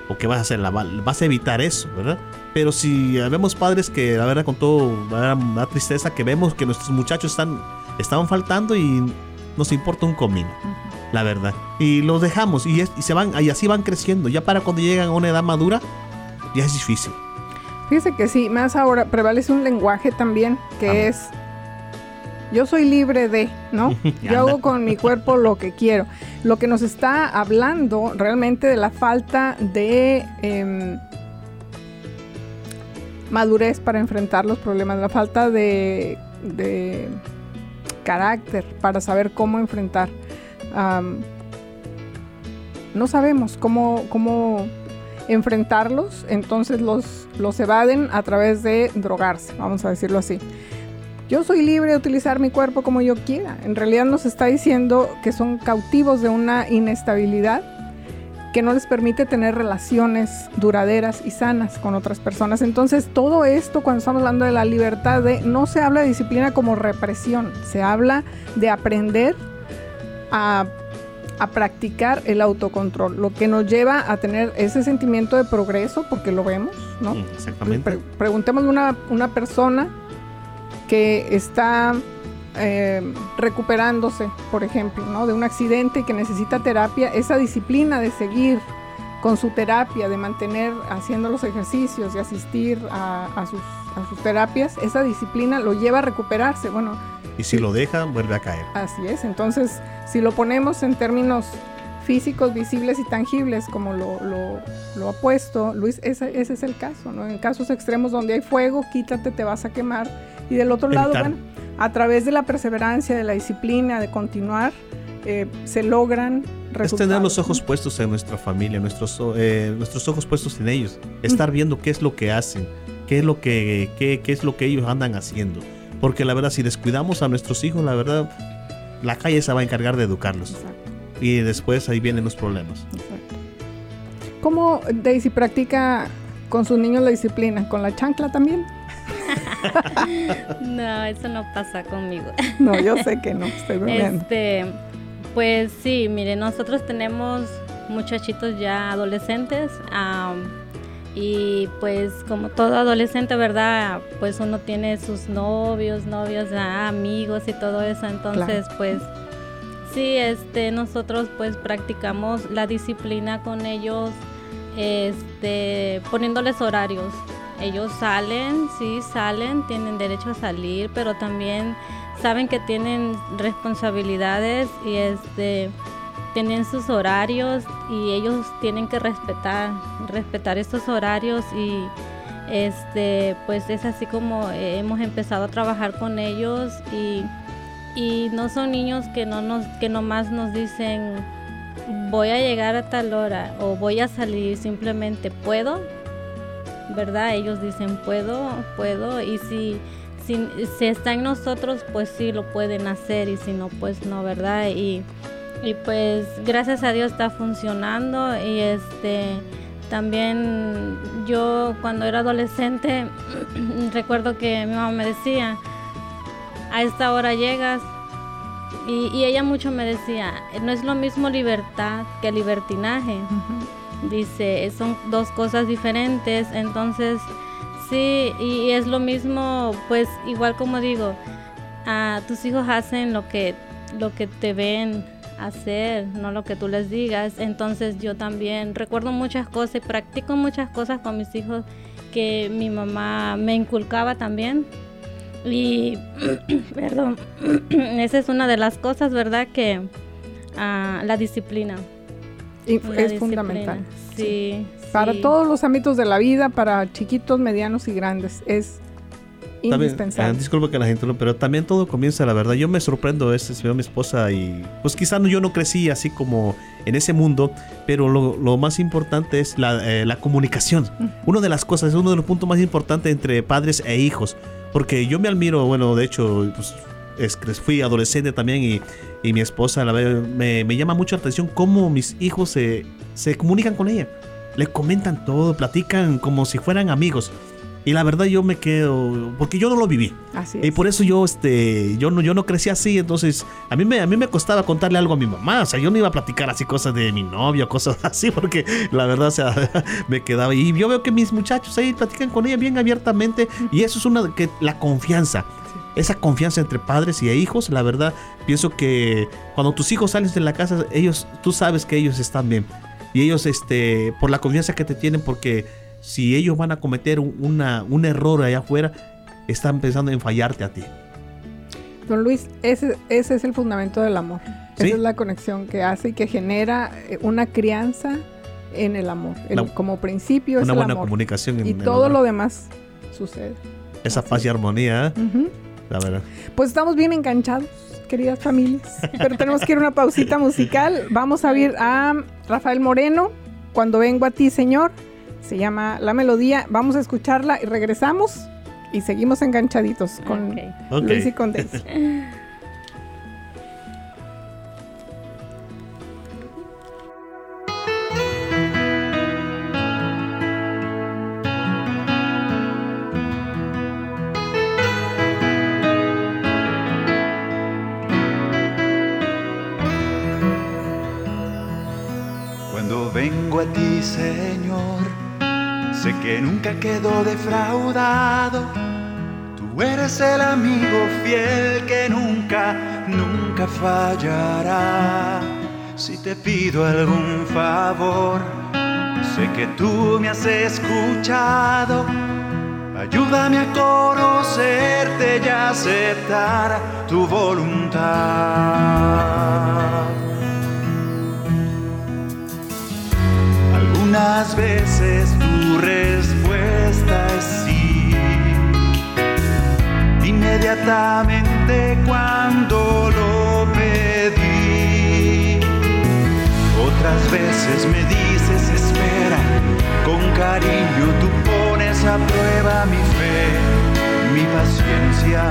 ¿O qué vas a hacer? vas a evitar eso, ¿verdad? Pero si vemos padres que, la verdad, con todo, la tristeza, que vemos que nuestros muchachos están, estaban faltando y nos importa un comino, la verdad. Y los dejamos y, y, se van, y así van creciendo. Ya para cuando llegan a una edad madura, ya es difícil. Fíjese que sí, más ahora prevalece un lenguaje también que es yo soy libre de, ¿no? Yo hago con mi cuerpo lo que quiero. Lo que nos está hablando realmente de la falta de em, madurez para enfrentar los problemas, la falta de, carácter para saber cómo enfrentar. No sabemos cómo, cómo enfrentarlos, entonces los, los evaden a través de drogarse, vamos a decirlo así. Yo soy libre de utilizar mi cuerpo como yo quiera. En realidad nos está diciendo que son cautivos de una inestabilidad que no les permite tener relaciones duraderas y sanas con otras personas. Entonces, todo esto, cuando estamos hablando de la libertad, de, no se habla de disciplina como represión, se habla de aprender a a practicar el autocontrol, lo que nos lleva a tener ese sentimiento de progreso, porque lo vemos, ¿no? Mm, exactamente. preguntemos a una, una, persona que está eh, recuperándose, por ejemplo, ¿no? De un accidente y que necesita terapia, esa disciplina de seguir con su terapia, de mantener haciendo los ejercicios, de asistir a, sus, a sus terapias, esa disciplina lo lleva a recuperarse. Bueno, y si lo deja, vuelve a caer. Así es, entonces si lo ponemos en términos físicos, visibles y tangibles, como lo, lo, ha puesto Luis, ese, ese, es el caso, ¿no? En casos extremos donde hay fuego, quítate, te vas a quemar. Y del otro lado, bueno, a través de la perseverancia, de la disciplina, de continuar, eh, se logran resultados. Es tener los ojos puestos en nuestra familia, nuestros, eh, nuestros ojos puestos en ellos, estar viendo qué es lo que hacen, qué es lo que, qué, qué es lo que ellos andan haciendo. Porque la verdad, si descuidamos a nuestros hijos, la verdad, la calle se va a encargar de educarlos. Y después ahí vienen los problemas. Exacto. ¿Cómo Daisy practica con sus niños la disciplina? ¿Con la chancla también? no, eso no pasa conmigo. no, yo sé que no, estoy bromeando. Este, pues sí, mire, nosotros tenemos muchachitos ya adolescentes Y pues como todo adolescente, ¿verdad? Pues uno tiene sus novios, novios, ah, amigos y todo eso. Entonces, pues sí, este, nosotros pues practicamos la disciplina con ellos, este, poniéndoles horarios. Ellos salen, sí, salen, tienen derecho a salir, pero también saben que tienen responsabilidades y este tienen sus horarios y ellos tienen que respetar, respetar estos horarios y este pues es así como hemos empezado a trabajar con ellos y, y no son niños que no nos que nomás nos dicen voy a llegar a tal hora o voy a salir simplemente puedo verdad ellos dicen puedo puedo y si si, si está en nosotros pues sí lo pueden hacer y si no pues no verdad y y pues gracias a Dios está funcionando y este también yo cuando era adolescente recuerdo que mi mamá me decía a esta hora llegas y, ella mucho me decía no es lo mismo libertad que libertinaje dice son dos cosas diferentes entonces sí y es lo mismo pues igual como digo a tus hijos hacen lo que lo que te ven hacer, no lo que tú les digas. Entonces yo también recuerdo muchas cosas y practico muchas cosas con mis hijos que mi mamá me inculcaba también. Y, perdón, esa es una de las cosas, ¿verdad? Que ah, la disciplina. es fundamental. Sí, Para todos los ámbitos de la vida, para chiquitos, medianos y grandes, es indispensable. Ah, disculpa que la gente no, pero también todo comienza, la verdad. Yo me sorprendo, este veo a mi esposa y pues quizás yo no crecí así como en ese mundo, pero lo, más importante es eh, la, comunicación. Una de las cosas, es uno de los puntos más importantes entre padres e hijos, porque yo me admiro, bueno, de hecho, pues, fui adolescente también y, mi esposa la, me, me, llama mucho la atención cómo mis hijos se, se comunican con ella. Le comentan todo, platican como si fueran amigos. Y la verdad yo me quedo, porque yo no lo viví. Así Y por eso yo, este, yo no, yo no crecí así, entonces a mí, me, a mí me costaba contarle algo a mi mamá, o sea, yo no iba a platicar así cosas de mi novio, cosas así, porque la verdad, o sea, me quedaba. Y yo veo que mis muchachos ahí platican con ella bien abiertamente, y eso es una, que la confianza. Esa confianza entre padres y hijos, la verdad, pienso que cuando tus hijos salen de la casa, ellos, tú sabes que ellos están bien. Y ellos, este, por la confianza que te tienen, porque si ellos van a cometer una, un error allá afuera, están pensando en fallarte a ti. Don Luis, ese, ese es el fundamento del amor. Esa es la conexión que hace y que genera eh, una crianza en el amor. como principio es una buena comunicación. y todo lo demás sucede. Esa paz y armonía, ¿eh? la verdad. Pues estamos bien enganchados, queridas familias. Pero tenemos que ir a una pausita musical. Vamos a ver a Rafael Moreno, Cuando vengo a ti, Señor. Se llama La Melodía. Vamos a escucharla y regresamos y seguimos enganchaditos con Luis y con Daisy. nunca quedo defraudado. Tú eres el amigo fiel que nunca, nunca fallará. Si te pido algún favor, sé que tú me has escuchado. Ayúdame a conocerte y aceptar tu voluntad. Algunas veces tu respuesta es sí. Inmediatamente cuando lo pedí. Otras veces me dices espera. Con cariño tú pones a prueba mi fe, mi paciencia,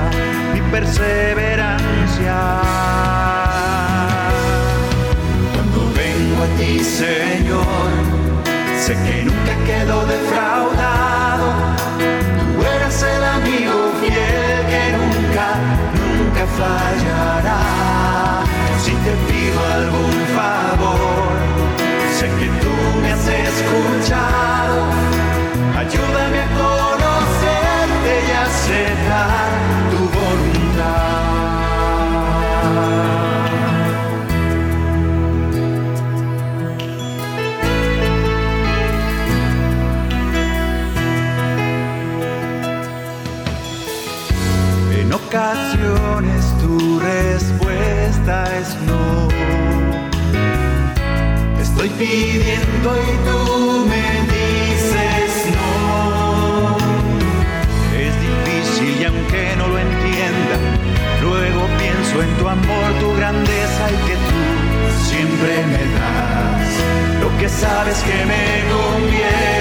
mi perseverancia. Cuando vengo a ti, Señor Sé que nunca quedo defraudado. Tú eres el amigo fiel que nunca, nunca fallará. Si te pido algún pidiendo y tú me dices no. Es difícil y aunque no lo entienda, luego pienso en tu amor, tu grandeza y que tú siempre me das lo que sabes que me conviene.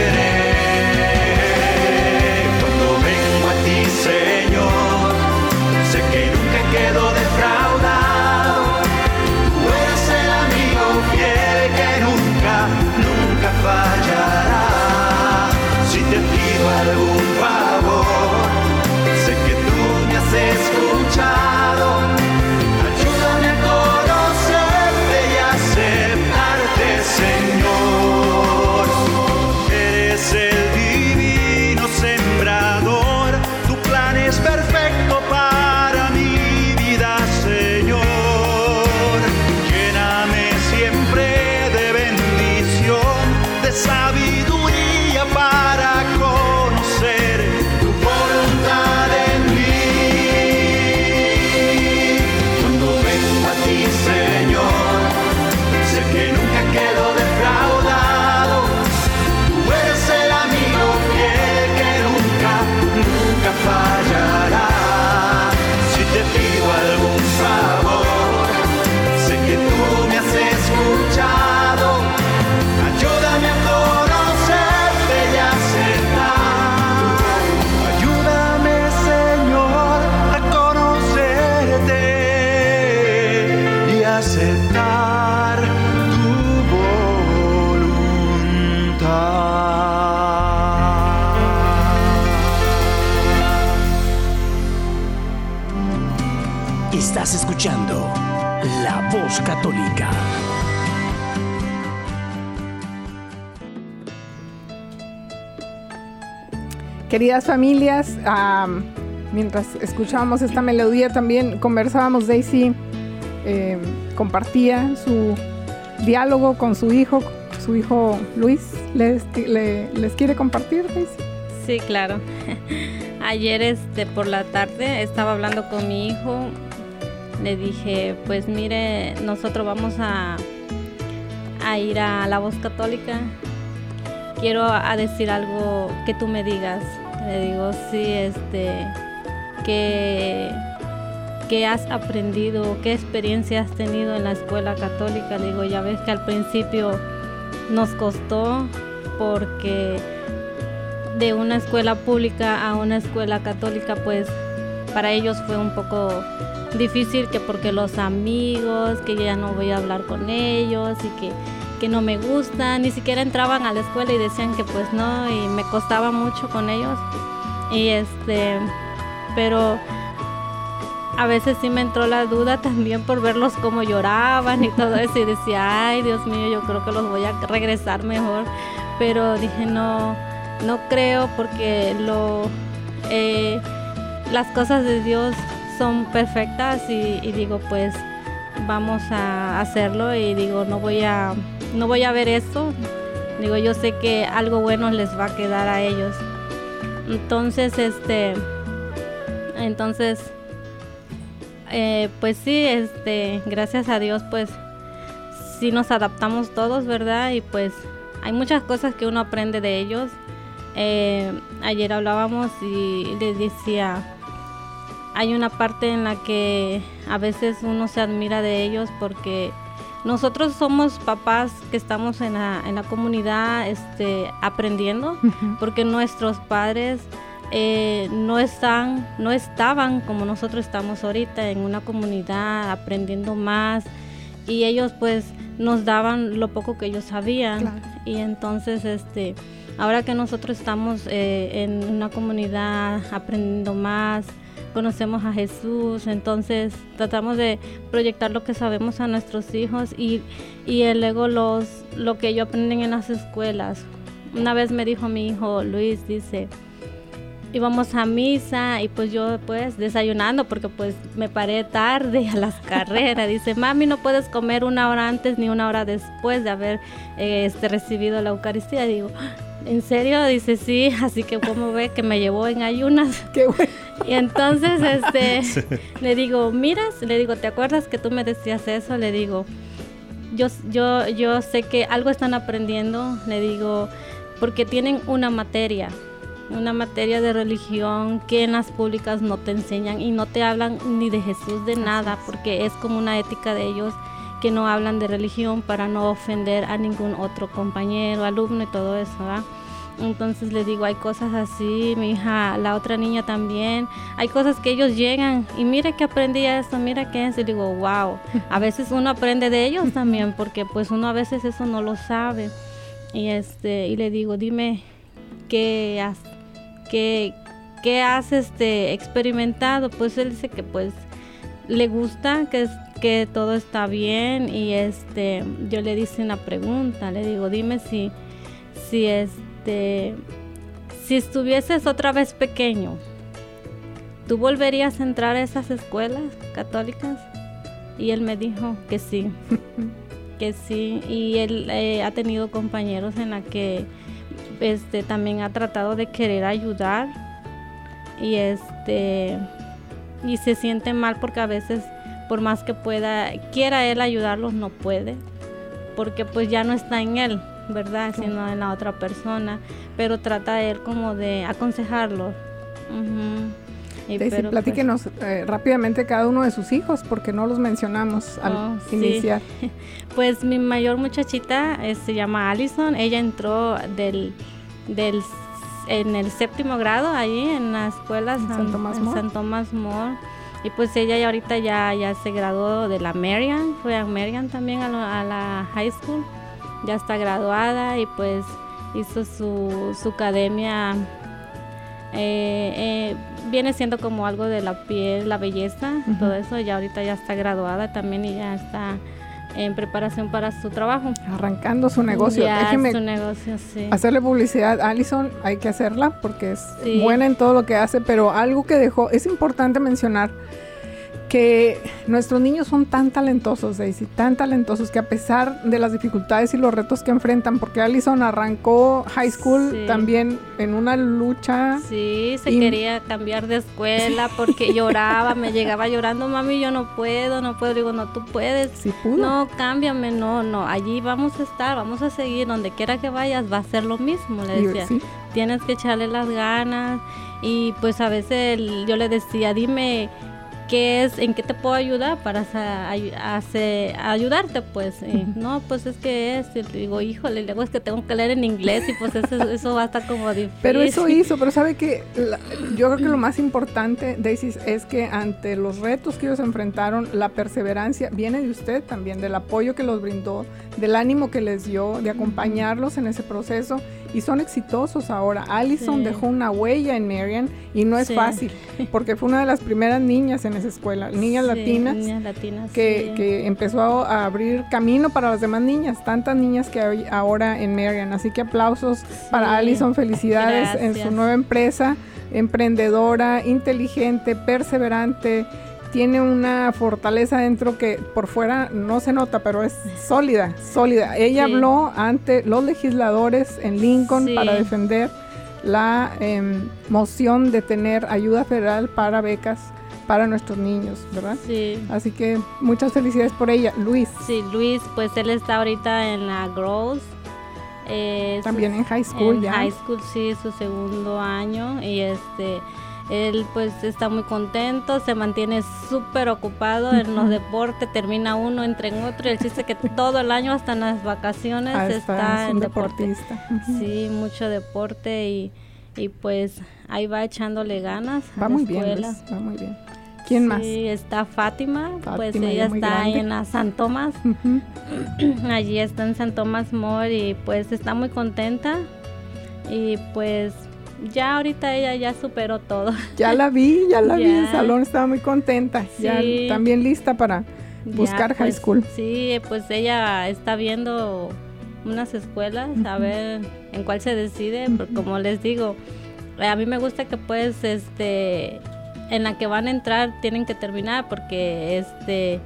Queridas familias, am, mientras escuchábamos esta melodía también conversábamos, Daisy eh, compartía su diálogo con su hijo, su hijo Luis. ¿Les, le- les quiere compartir, Daisy? Sí, claro. Ayer este por la tarde estaba hablando con mi hijo. Le dije, pues mire, nosotros vamos a, a ir a la voz católica. Quiero a decir algo que tú me digas. Le digo, sí, este, que, que has aprendido, qué experiencia has tenido en la escuela católica. Le digo, ya ves que al principio nos costó porque de una escuela pública a una escuela católica, pues para ellos fue un poco difícil que porque los amigos, que ya no voy a hablar con ellos y que, que no me gustan, ni siquiera entraban a la escuela y decían que pues no, y me costaba mucho con ellos. Y este, pero a veces sí me entró la duda también por verlos cómo lloraban y todo eso y decía, ay Dios mío, yo creo que los voy a regresar mejor. Pero dije, no, no creo porque lo, eh, las cosas de Dios son perfectas y, y digo, pues vamos a hacerlo y digo, no voy a, no voy a ver eso. Digo, yo sé que algo bueno les va a quedar a ellos. Entonces, este, entonces, eh, pues sí, este, gracias a Dios, pues sí nos adaptamos todos, ¿verdad? Y pues hay muchas cosas que uno aprende de ellos. Eh, ayer hablábamos y les decía, hay una parte en la que a veces uno se admira de ellos porque nosotros somos papás que estamos en la, en la comunidad este, aprendiendo, porque nuestros padres eh, no están, no estaban como nosotros estamos ahorita en una comunidad aprendiendo más y ellos pues nos daban lo poco que ellos sabían Claro. y entonces este ahora que nosotros estamos eh, en una comunidad aprendiendo más conocemos a Jesús entonces tratamos de proyectar lo que sabemos a nuestros hijos y, y luego los lo que ellos aprenden en las escuelas una vez me dijo mi hijo Luis dice íbamos a misa y pues yo pues desayunando porque pues me paré tarde a las carreras. Dice, mami, no puedes comer una hora antes ni una hora después de haber este, recibido la Eucaristía. Digo, ¿en serio? Dice, sí, así que como ve que me llevó en ayunas. Qué bueno. Y entonces este le digo, miras, le digo, ¿te acuerdas que tú me decías eso? Le digo, yo, yo, yo sé que algo están aprendiendo, le digo, porque tienen una materia, una materia de religión que en las públicas no te enseñan y no te hablan ni de Jesús de nada, porque es como una ética de ellos que no hablan de religión para no ofender a ningún otro compañero, alumno y todo eso, ¿verdad? Entonces le digo, hay cosas así, mi hija, la otra niña también, hay cosas que ellos llegan y mira que aprendí esto, mira que es, y digo, wow, a veces uno aprende de ellos también, porque pues uno a veces eso no lo sabe. Y este, y le digo, dime qué has, qué, qué has este experimentado. Pues él dice que pues le gusta, que que todo está bien, y este, yo le hice una pregunta, le digo, dime si, si este si estuvieses otra vez pequeño, ¿tú volverías a entrar a esas escuelas católicas? Y él me dijo que sí, que sí. Y él eh, ha tenido compañeros en la que este, también ha tratado de querer ayudar y este y se siente mal porque a veces por más que pueda quiera él ayudarlos no puede porque pues ya no está en él ¿verdad? Sino en la otra persona, pero trata él como de aconsejarlo. Daisy, platíquenos pues eh, rápidamente cada uno de sus hijos, porque no los mencionamos al oh, iniciar. Pues mi mayor muchachita eh, se llama Allison, ella entró del, del en el séptimo grado ahí en la escuela San, Tomás More. Y pues ella ya ahorita ya, ya se graduó de la Marian, fue a Marian también a la high school ya está graduada y pues hizo su, su academia. Eh, eh, viene siendo como algo de la piel, la belleza, todo eso. Ya ahorita ya está graduada también y ya está en preparación para su trabajo. Arrancando su negocio. Déjeme su negocio, sí. Hacerle publicidad a Allison, hay que hacerla porque es buena en todo lo que hace, pero algo que dejó, es importante mencionar que nuestros niños son tan talentosos, Daisy, tan talentosos que a pesar de las dificultades y los retos que enfrentan, porque Allison arrancó high school también en una lucha. Sí, se quería cambiar de escuela porque lloraba, me llegaba llorando, mami, yo no puedo, no puedo. Digo, no, tú puedes. Sí, pudo. No, cámbiame, no, no, allí vamos a estar, vamos a seguir, donde quiera que vayas va a ser lo mismo, le decía. Tienes que echarle las ganas y pues a veces yo le decía, dime qué es, en qué te puedo ayudar para hacer, ayudarte, pues. no, pues es que es, y digo, híjole, luego es que tengo que leer en inglés y pues eso, eso va a estar como difícil. Pero eso hizo, pero sabe que yo creo que lo más importante, Daisy, es que ante los retos que ellos enfrentaron, la perseverancia viene de usted también, del apoyo que los brindó, del ánimo que les dio, de acompañarlos en ese proceso y son exitosos ahora. Allison dejó una huella en Marian y no es fácil, porque fue una de las primeras niñas en esa escuela, niñas latinas, que, que, empezó a, abrir camino para las demás niñas, tantas niñas que hay ahora en Marian. Así que aplausos para Allison, felicidades en su nueva empresa, emprendedora, inteligente, perseverante tiene una fortaleza dentro que por fuera no se nota, pero es sólida, sólida. Ella habló ante los legisladores en Lincoln para defender la em, moción de tener ayuda federal para becas para nuestros niños, ¿verdad? Sí. Así que muchas felicidades por ella. Luis. Sí, Luis, pues él está ahorita en la Gross. Eh, También en high school en ya. High school, sí, su segundo año. Y este él pues está muy contento, se mantiene súper ocupado en los deportes, termina uno, entre en otro, y el chiste que todo el año hasta en las vacaciones ah, está, en deportista. Sí, mucho deporte y, y, pues ahí va echándole ganas. Va muy bien, va muy bien. ¿Quién más? Sí, está Fátima, pues ella está ahí en la San Tomás. Allí está en San Tomás More y pues está muy contenta. Y pues ya ahorita ella ya superó todo. Ya la vi, ya la vi en el salón, estaba muy contenta. Ya también lista para buscar high pues, school. Sí, pues ella está viendo unas escuelas, a ver en cuál se decide, porque como les digo, a mí me gusta que pues este en la que van a entrar tienen que terminar porque este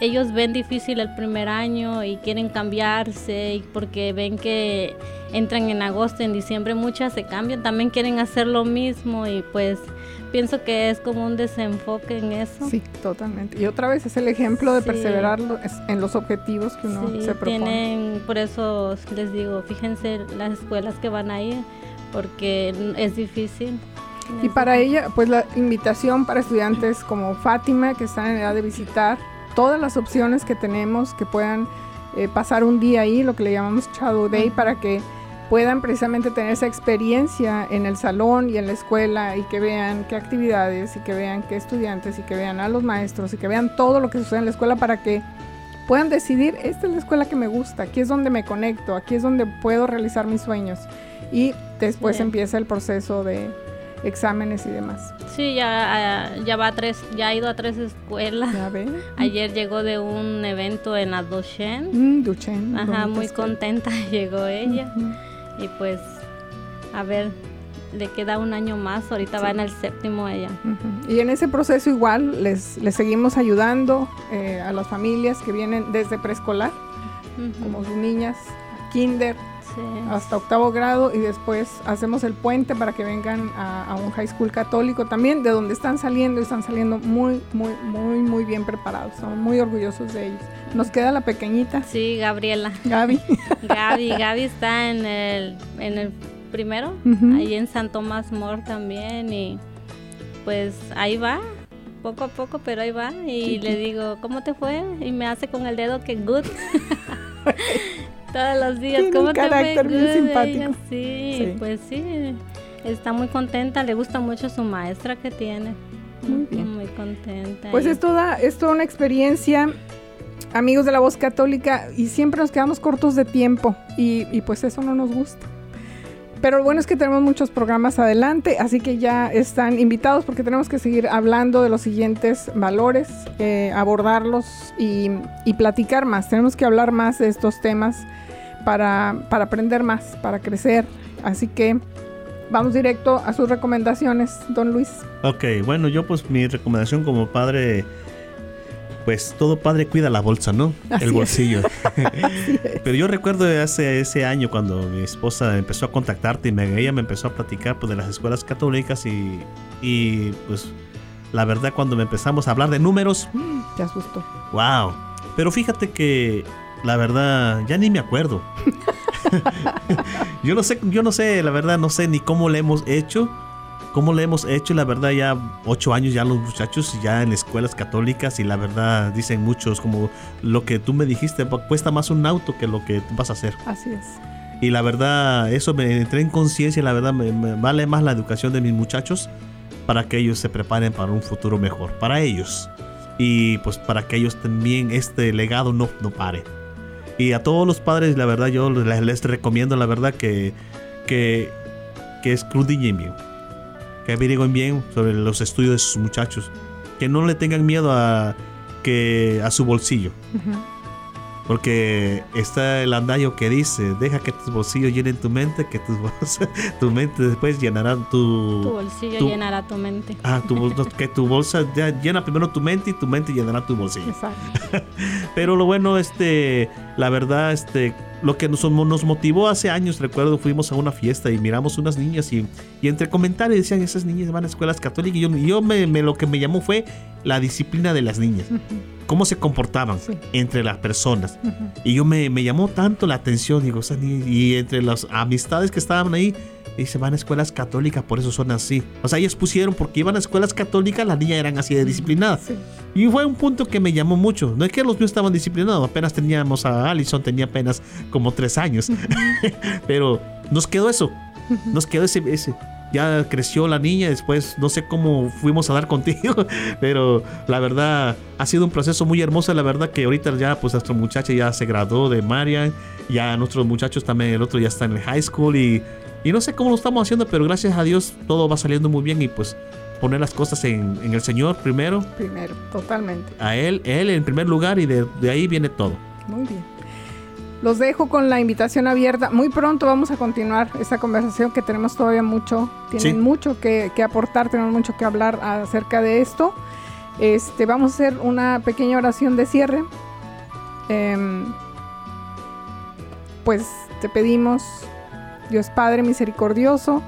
ellos ven difícil el primer año y quieren cambiarse porque ven que entran en agosto, en diciembre muchas se cambian, también quieren hacer lo mismo y pues pienso que es como un desenfoque en eso. Sí, totalmente. Y otra vez es el ejemplo de Sí. perseverar en los objetivos que uno Sí, se propone. tienen, por eso les digo, fíjense las escuelas que van a ir, porque es difícil. Y para ella, pues la invitación para estudiantes como Fátima, que están en edad de visitar todas las opciones que tenemos, que puedan eh, pasar un día ahí, lo que le llamamos Shadow Day, para que puedan precisamente tener esa experiencia en el salón y en la escuela y que vean qué actividades y que vean qué estudiantes y que vean a los maestros y que vean todo lo que sucede en la escuela para que puedan decidir, esta es la escuela que me gusta, aquí es donde me conecto, aquí es donde puedo realizar mis sueños. Y después empieza el proceso de exámenes y demás. Sí, ya, ah, ya va a tres, ya ha ido a tres escuelas. Ya ve. Ayer llegó de un evento en la Doshen. Mm, Duchen. Ajá, muy escuela. contenta llegó ella. Y pues, a ver, le queda un año más, ahorita va en el séptimo ella. Y en ese proceso igual les, les seguimos ayudando eh, a las familias que vienen desde preescolar, como sus niñas, kinder, sí. hasta octavo grado y después hacemos el puente para que vengan a, a un high school católico también, de donde están saliendo y están saliendo muy, muy, muy, muy bien preparados. Estamos muy orgullosos de ellos. Nos queda la pequeñita, Sí, Gabriela. Gaby. Gaby, Gaby está en el, en el primero, ahí en San Tomás More también y pues ahí va, poco a poco, pero ahí va y le digo, ¿cómo te fue? Y me hace con el dedo que good. Todos los días, Tiene ¿cómo un te carácter bien Good, simpático. sí, Sí. pues sí, está muy contenta, le gusta mucho su maestra que tiene. Muy bien. Muy contenta. Pues es toda, es toda una experiencia, amigos de la voz católica, y siempre nos quedamos cortos de tiempo, y, y pues eso no nos gusta. Pero lo bueno es que tenemos muchos programas adelante, así que ya están invitados porque tenemos que seguir hablando de los siguientes valores, eh, abordarlos y, y platicar más. Tenemos que hablar más de estos temas para, para aprender más, para crecer. Así que vamos directo a sus recomendaciones, don Luis. Ok, bueno, yo pues mi recomendación como padre, pues todo padre cuida la bolsa, ¿no? Así El bolsillo. Pero yo recuerdo hace ese año cuando mi esposa empezó a contactarte y me, ella me empezó a platicar pues, de las escuelas católicas y, y pues la verdad cuando me empezamos a hablar de números, Te asustó. wow. Pero fíjate que la verdad ya ni me acuerdo. yo no sé, yo no sé, la verdad no sé ni cómo le hemos hecho. ¿Cómo le hemos hecho? La verdad, ya ocho años ya los muchachos ya en escuelas católicas y la verdad dicen muchos como lo que tú me dijiste, "Pa- cuesta más un auto que lo que vas a hacer. Así es. Y la verdad, eso me entré en conciencia, la verdad me, me vale más la educación de mis muchachos para que ellos se preparen para un futuro mejor, para ellos. Y pues para que ellos también este legado no, no pare. Y a todos los padres, la verdad, yo les, recomiendo, la verdad, que, que, que escudriñen bien. Que averigüen bien sobre los estudios de sus muchachos. Que no le tengan miedo a, que, a su bolsillo. Porque está el andaño que dice, deja que tus bolsillos llenen tu mente, que tus bolsa- tu mente después llenará tu... Tu bolsillo tu- llenará tu mente. Ah, tu que tu bolsa llena primero tu mente y tu mente llenará tu bolsillo. Exacto. Pero lo bueno, este, la verdad, este, lo que nos, nos motivó hace años, recuerdo, fuimos a una fiesta y miramos unas niñas y, y entre comentarios decían, esas niñas van a escuelas católicas y yo, yo me, me- lo que me llamó fue la disciplina de las niñas, cómo se comportaban Sí. entre las personas. Ujú. Y yo me, me llamó tanto la atención, digo, esas niñas- y entre las amistades que estaban ahí, dice, van a escuelas católicas, por eso son así. O sea, ellos pusieron, porque iban a escuelas católicas, las niñas eran así de disciplinadas. Sí. Y fue un punto que me llamó mucho. No es que los míos estaban disciplinados, apenas teníamos a Allison, tenía apenas como tres años. Pero nos quedó eso, nos quedó ese, ese. Ya creció la niña, después no sé cómo fuimos a dar contigo, pero la verdad ha sido un proceso muy hermoso. La verdad que ahorita ya, pues nuestro muchacho ya se graduó de Marian, ya nuestros muchachos también, el otro ya está en el high school y, y no sé cómo lo estamos haciendo, pero gracias a Dios todo va saliendo muy bien y pues poner las cosas en, en el Señor primero Primero, totalmente. a él, él en primer lugar y de, de ahí viene todo. Muy bien. Los dejo con la invitación abierta. Muy pronto vamos a continuar esta conversación que tenemos todavía mucho. Tienen Sí. mucho que, que aportar, tenemos mucho que hablar acerca de esto. Este, vamos a hacer una pequeña oración de cierre. Em, pues te pedimos, Dios Padre misericordioso,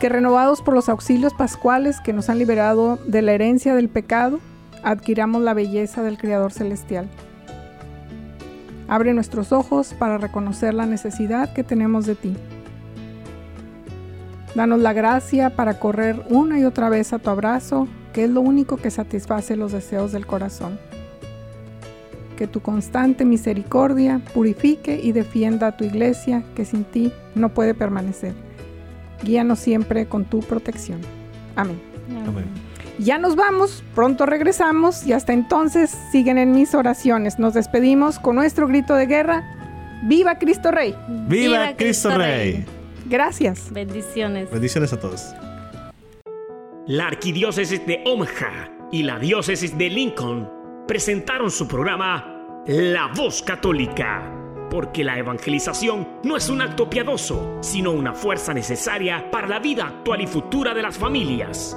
que renovados por los auxilios pascuales que nos han liberado de la herencia del pecado, adquiramos la belleza del Creador Celestial. Abre nuestros ojos para reconocer la necesidad que tenemos de ti. Danos la gracia para correr una y otra vez a tu abrazo, que es lo único que satisface los deseos del corazón. Que tu constante misericordia purifique y defienda a tu iglesia, que sin ti no puede permanecer. Guíanos siempre con tu protección. Amén. Amén. Ya nos vamos, pronto regresamos y hasta entonces siguen en mis oraciones. Nos despedimos con nuestro grito de guerra. ¡Viva Cristo Rey! ¡Viva, Cristo Rey! Gracias. Bendiciones. Bendiciones a todos. La arquidiócesis de Omaha y la diócesis de Lincoln presentaron su programa La Voz Católica, porque la evangelización no es un acto piadoso, sino una fuerza necesaria para la vida actual y futura de las familias.